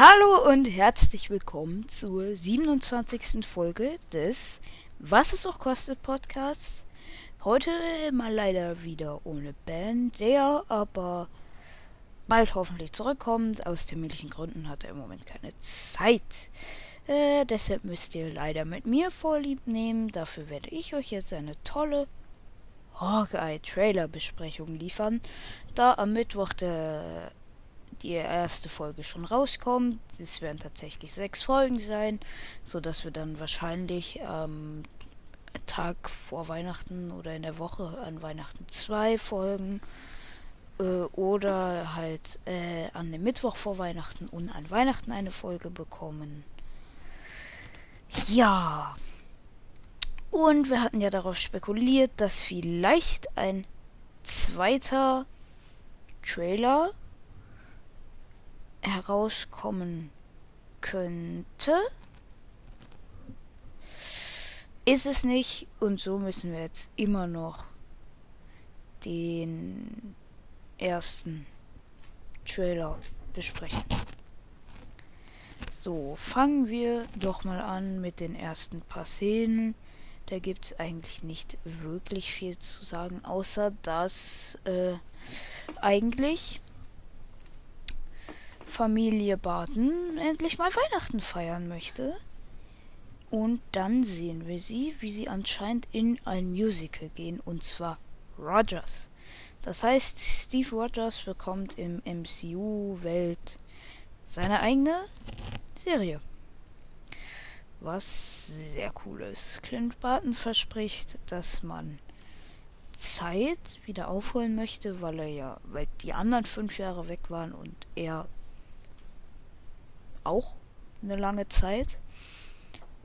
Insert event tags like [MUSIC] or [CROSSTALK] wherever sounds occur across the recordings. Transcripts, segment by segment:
Hallo und herzlich willkommen zur 27. Folge des Was es auch kostet Podcasts. Heute mal leider wieder ohne Band, der aber bald hoffentlich zurückkommt. Aus terminlichen Gründen hat er im Moment keine Zeit. Äh, deshalb müsst ihr leider mit mir vorlieb nehmen. Dafür werde ich euch jetzt eine tolle Hawkeye Trailer Besprechung liefern, da am Mittwoch der die erste Folge schon rauskommt. Es werden tatsächlich sechs Folgen sein, so dass wir dann wahrscheinlich am Tag vor Weihnachten oder in der Woche an Weihnachten zwei Folgen äh, oder halt äh, an dem Mittwoch vor Weihnachten und an Weihnachten eine Folge bekommen. Ja. Und wir hatten ja darauf spekuliert, dass vielleicht ein zweiter Trailer herauskommen könnte. Ist es nicht und so müssen wir jetzt immer noch den ersten Trailer besprechen. So, fangen wir doch mal an mit den ersten paar Szenen. Da gibt es eigentlich nicht wirklich viel zu sagen, außer dass äh, eigentlich Familie Barton endlich mal Weihnachten feiern möchte. Und dann sehen wir sie, wie sie anscheinend in ein Musical gehen, und zwar Rogers. Das heißt, Steve Rogers bekommt im MCU-Welt seine eigene Serie. Was sehr cool ist. Clint Barton verspricht, dass man Zeit wieder aufholen möchte, weil er ja, weil die anderen fünf Jahre weg waren und er auch eine lange Zeit,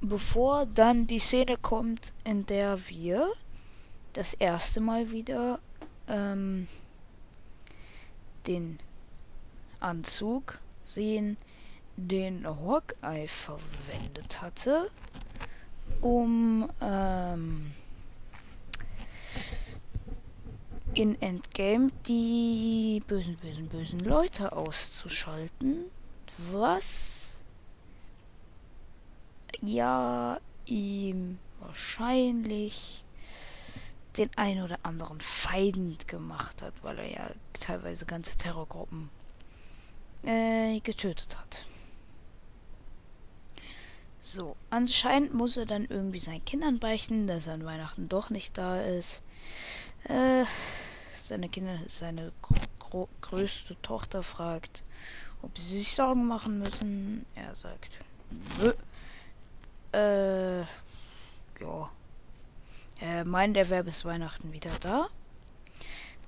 bevor dann die Szene kommt, in der wir das erste Mal wieder ähm, den Anzug sehen, den Hawkeye verwendet hatte, um ähm, in Endgame die bösen, bösen, bösen Leute auszuschalten was ja ihm wahrscheinlich den ein oder anderen Feind gemacht hat, weil er ja teilweise ganze Terrorgruppen äh, getötet hat. So, anscheinend muss er dann irgendwie seinen Kindern beichten, dass er an Weihnachten doch nicht da ist. Äh, seine Kinder, seine größte Tochter fragt, ob sie sich Sorgen machen müssen. Er sagt, nö. Äh, ja. Er meint, er wäre bis Weihnachten wieder da.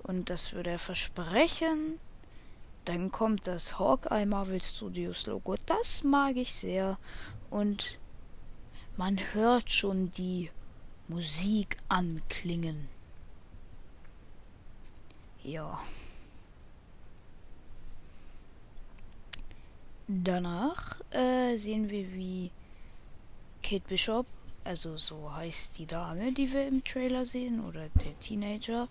Und das würde er versprechen. Dann kommt das Hawkeye Marvel Studios Logo. Das mag ich sehr. Und man hört schon die Musik anklingen. Ja. Danach äh, sehen wir, wie Kate Bishop, also so heißt die Dame, die wir im Trailer sehen, oder der Teenager,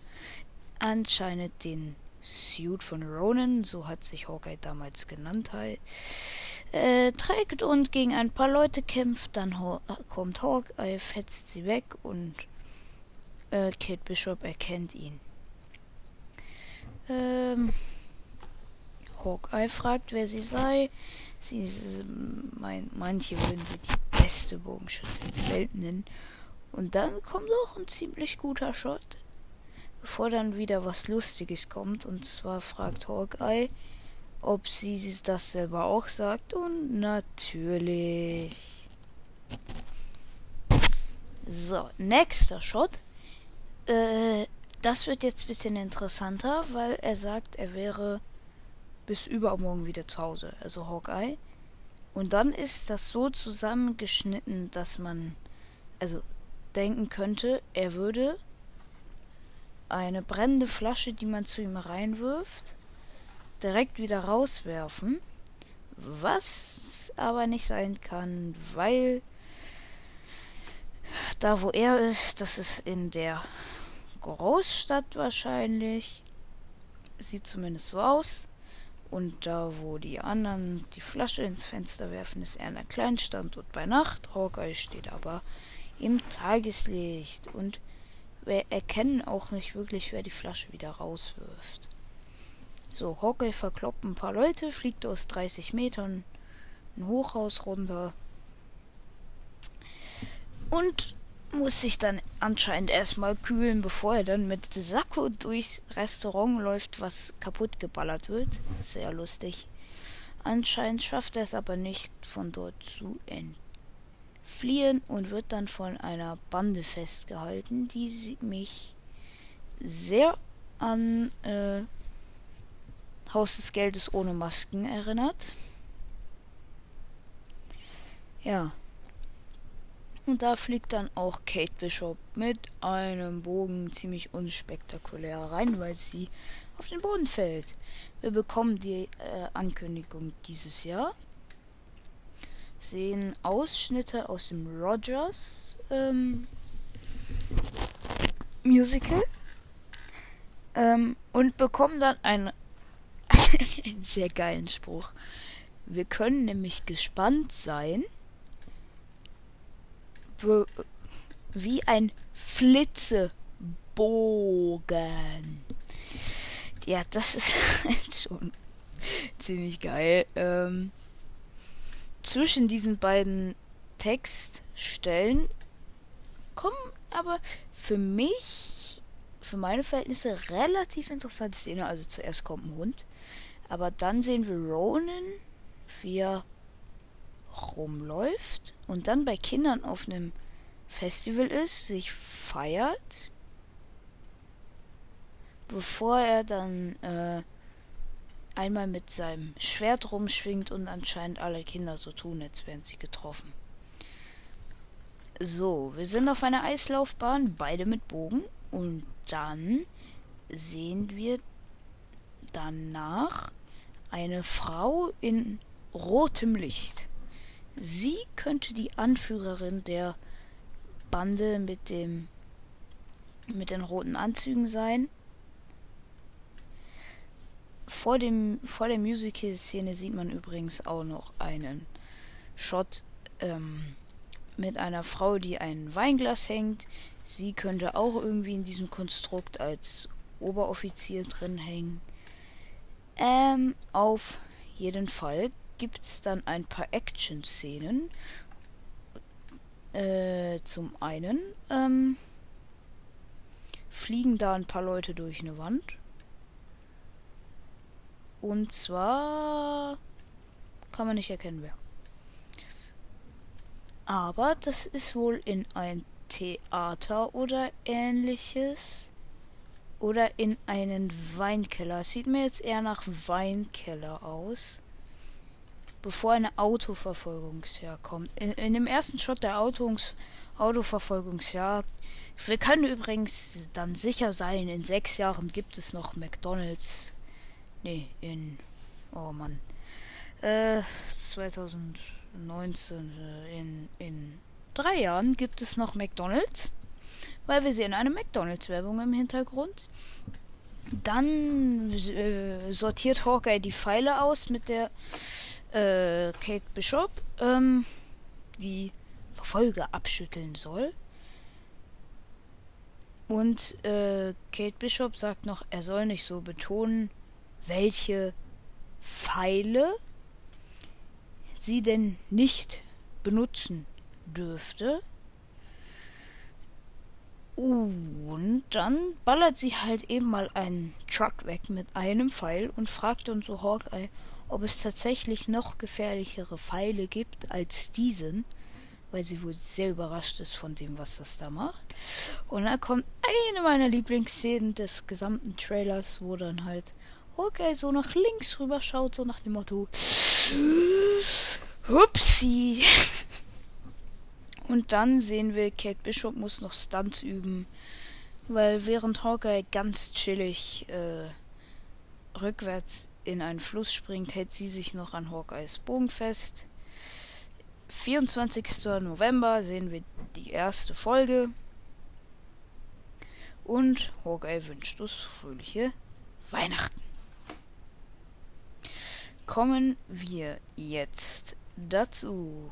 anscheinend den Suit von Ronan, so hat sich Hawkeye damals genannt, äh, trägt und gegen ein paar Leute kämpft. Dann Haw kommt Hawkeye, fetzt sie weg und äh, Kate Bishop erkennt ihn. Ähm, Hawkeye fragt, wer sie sei. Sie mein, manche würden sie die beste Bogenschützin der Welt nennen. Und dann kommt auch ein ziemlich guter Shot. Bevor dann wieder was Lustiges kommt. Und zwar fragt Hawkeye, ob sie das selber auch sagt. Und natürlich. So, nächster Shot. Äh, das wird jetzt ein bisschen interessanter, weil er sagt, er wäre bis übermorgen wieder zu Hause, also Hawkeye. Und dann ist das so zusammengeschnitten, dass man also denken könnte, er würde eine brennende Flasche, die man zu ihm reinwirft, direkt wieder rauswerfen. Was aber nicht sein kann, weil da wo er ist, das ist in der Großstadt wahrscheinlich. Sieht zumindest so aus. Und da, wo die anderen die Flasche ins Fenster werfen, ist er in einer Kleinstadt und bei Nacht. Hawkeye steht aber im Tageslicht und wir erkennen auch nicht wirklich, wer die Flasche wieder rauswirft. So, Hawkeye verkloppt ein paar Leute, fliegt aus 30 Metern ein Hochhaus runter und muss sich dann anscheinend erstmal kühlen, bevor er dann mit Sakko durchs Restaurant läuft, was kaputt geballert wird. Sehr lustig. Anscheinend schafft er es aber nicht, von dort zu entfliehen und wird dann von einer Bande festgehalten, die mich sehr an äh, Haus des Geldes ohne Masken erinnert. Ja, und da fliegt dann auch Kate Bishop mit einem Bogen ziemlich unspektakulär rein, weil sie auf den Boden fällt. Wir bekommen die äh, Ankündigung dieses Jahr. Sehen Ausschnitte aus dem Rogers ähm, Musical. Ähm, und bekommen dann einen, [LAUGHS] einen sehr geilen Spruch. Wir können nämlich gespannt sein wie ein Flitzebogen. Ja, das ist [LAUGHS] halt schon ziemlich geil. Ähm, zwischen diesen beiden Textstellen kommen aber für mich, für meine Verhältnisse relativ interessante Szene. Also zuerst kommt ein Hund, aber dann sehen wir Ronan, wie er rumläuft und dann bei Kindern auf einem Festival ist, sich feiert, bevor er dann äh, einmal mit seinem Schwert rumschwingt und anscheinend alle Kinder so tun, als wären sie getroffen. So, wir sind auf einer Eislaufbahn, beide mit Bogen und dann sehen wir danach eine Frau in rotem Licht. Sie könnte die Anführerin der Bande mit dem mit den roten Anzügen sein. Vor dem vor der Musical-Szene sieht man übrigens auch noch einen Shot ähm, mit einer Frau, die ein Weinglas hängt. Sie könnte auch irgendwie in diesem Konstrukt als Oberoffizier drin hängen. Ähm, auf jeden Fall gibt es dann ein paar Action-Szenen. Äh, zum einen ähm, fliegen da ein paar Leute durch eine Wand. Und zwar kann man nicht erkennen, wer. Aber das ist wohl in ein Theater oder ähnliches. Oder in einen Weinkeller. Sieht mir jetzt eher nach Weinkeller aus bevor eine Autoverfolgungsjagd kommt. In, in dem ersten Shot der Autos, Autoverfolgungsjagd. Wir können übrigens dann sicher sein, in sechs Jahren gibt es noch McDonalds. Nee, in. Oh Mann. Äh, 2019. Äh, in, in drei Jahren gibt es noch McDonalds. Weil wir sehen eine McDonalds-Werbung im Hintergrund. Dann äh, sortiert Hawkeye die Pfeile aus mit der äh, Kate Bishop, ähm, die Verfolger abschütteln soll. Und äh, Kate Bishop sagt noch, er soll nicht so betonen, welche Pfeile sie denn nicht benutzen dürfte. Und dann ballert sie halt eben mal einen Truck weg mit einem Pfeil und fragt dann so Hawkeye, ob es tatsächlich noch gefährlichere Pfeile gibt als diesen, weil sie wohl sehr überrascht ist von dem, was das da macht. Und dann kommt eine meiner Lieblingsszenen des gesamten Trailers, wo dann halt okay, so nach links rüber schaut, so nach dem Motto Hupsi. Und dann sehen wir, Kate Bishop muss noch Stunts üben, weil während Hawkeye ganz chillig äh, rückwärts in einen Fluss springt, hält sie sich noch an Hawkeyes Bogen fest. 24. November sehen wir die erste Folge. Und Hawkeye wünscht uns fröhliche Weihnachten. kommen wir jetzt dazu,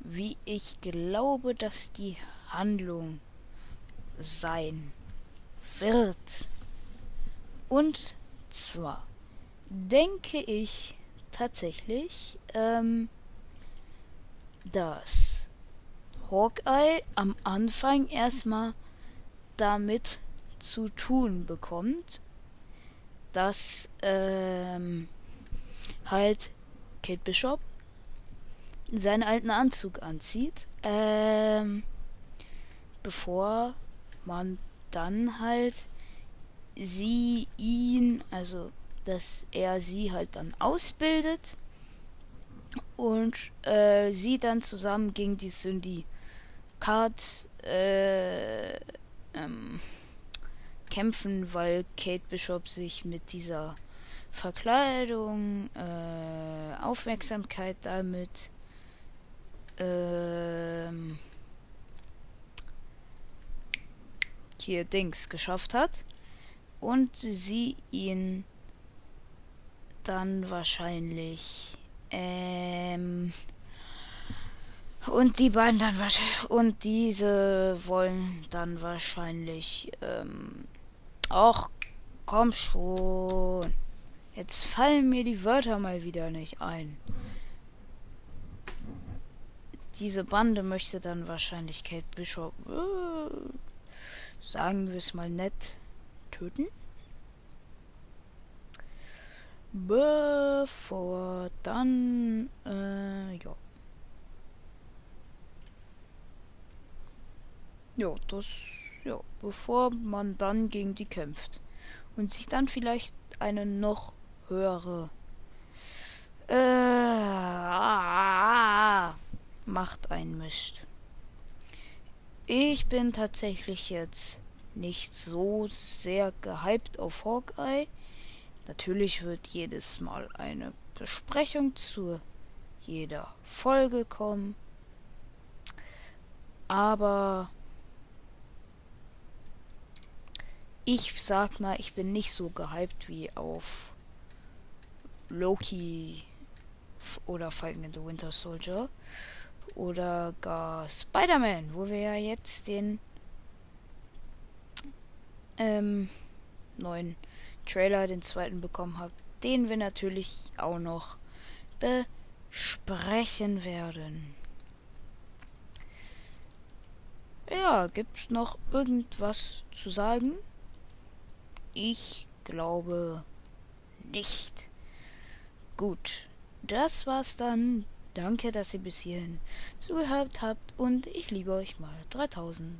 wie ich glaube, dass die Handlung sein wird. Und zwar denke ich tatsächlich, ähm, dass Hawkeye am Anfang erstmal damit zu tun bekommt, dass ähm, halt Kate Bishop seinen alten Anzug anzieht, ähm, bevor man dann halt sie ihn, also dass er sie halt dann ausbildet und äh, sie dann zusammen gegen die Syndikat äh, ähm, kämpfen, weil Kate Bishop sich mit dieser Verkleidung, äh, Aufmerksamkeit damit, ähm, hier Dings geschafft hat und sie ihn dann wahrscheinlich ähm, und die beiden dann wahrscheinlich und diese wollen dann wahrscheinlich ähm, ach komm schon. Jetzt fallen mir die Wörter mal wieder nicht ein. Diese Bande möchte dann wahrscheinlich Kate Bishop äh, sagen wir es mal nett töten bevor dann äh, ja ja das ja bevor man dann gegen die kämpft und sich dann vielleicht eine noch höhere äh, Macht einmischt. Ich bin tatsächlich jetzt nicht so sehr gehypt auf Hawkeye. Natürlich wird jedes Mal eine Besprechung zu jeder Folge kommen. Aber ich sag mal, ich bin nicht so gehypt wie auf Loki oder Falcon in the Winter Soldier oder gar Spider-Man, wo wir ja jetzt den ähm, neuen Trailer, den zweiten bekommen habe, den wir natürlich auch noch besprechen werden. Ja, gibt's noch irgendwas zu sagen? Ich glaube nicht. Gut, das war's dann. Danke, dass ihr bis hierhin zugehört habt und ich liebe euch mal 3000.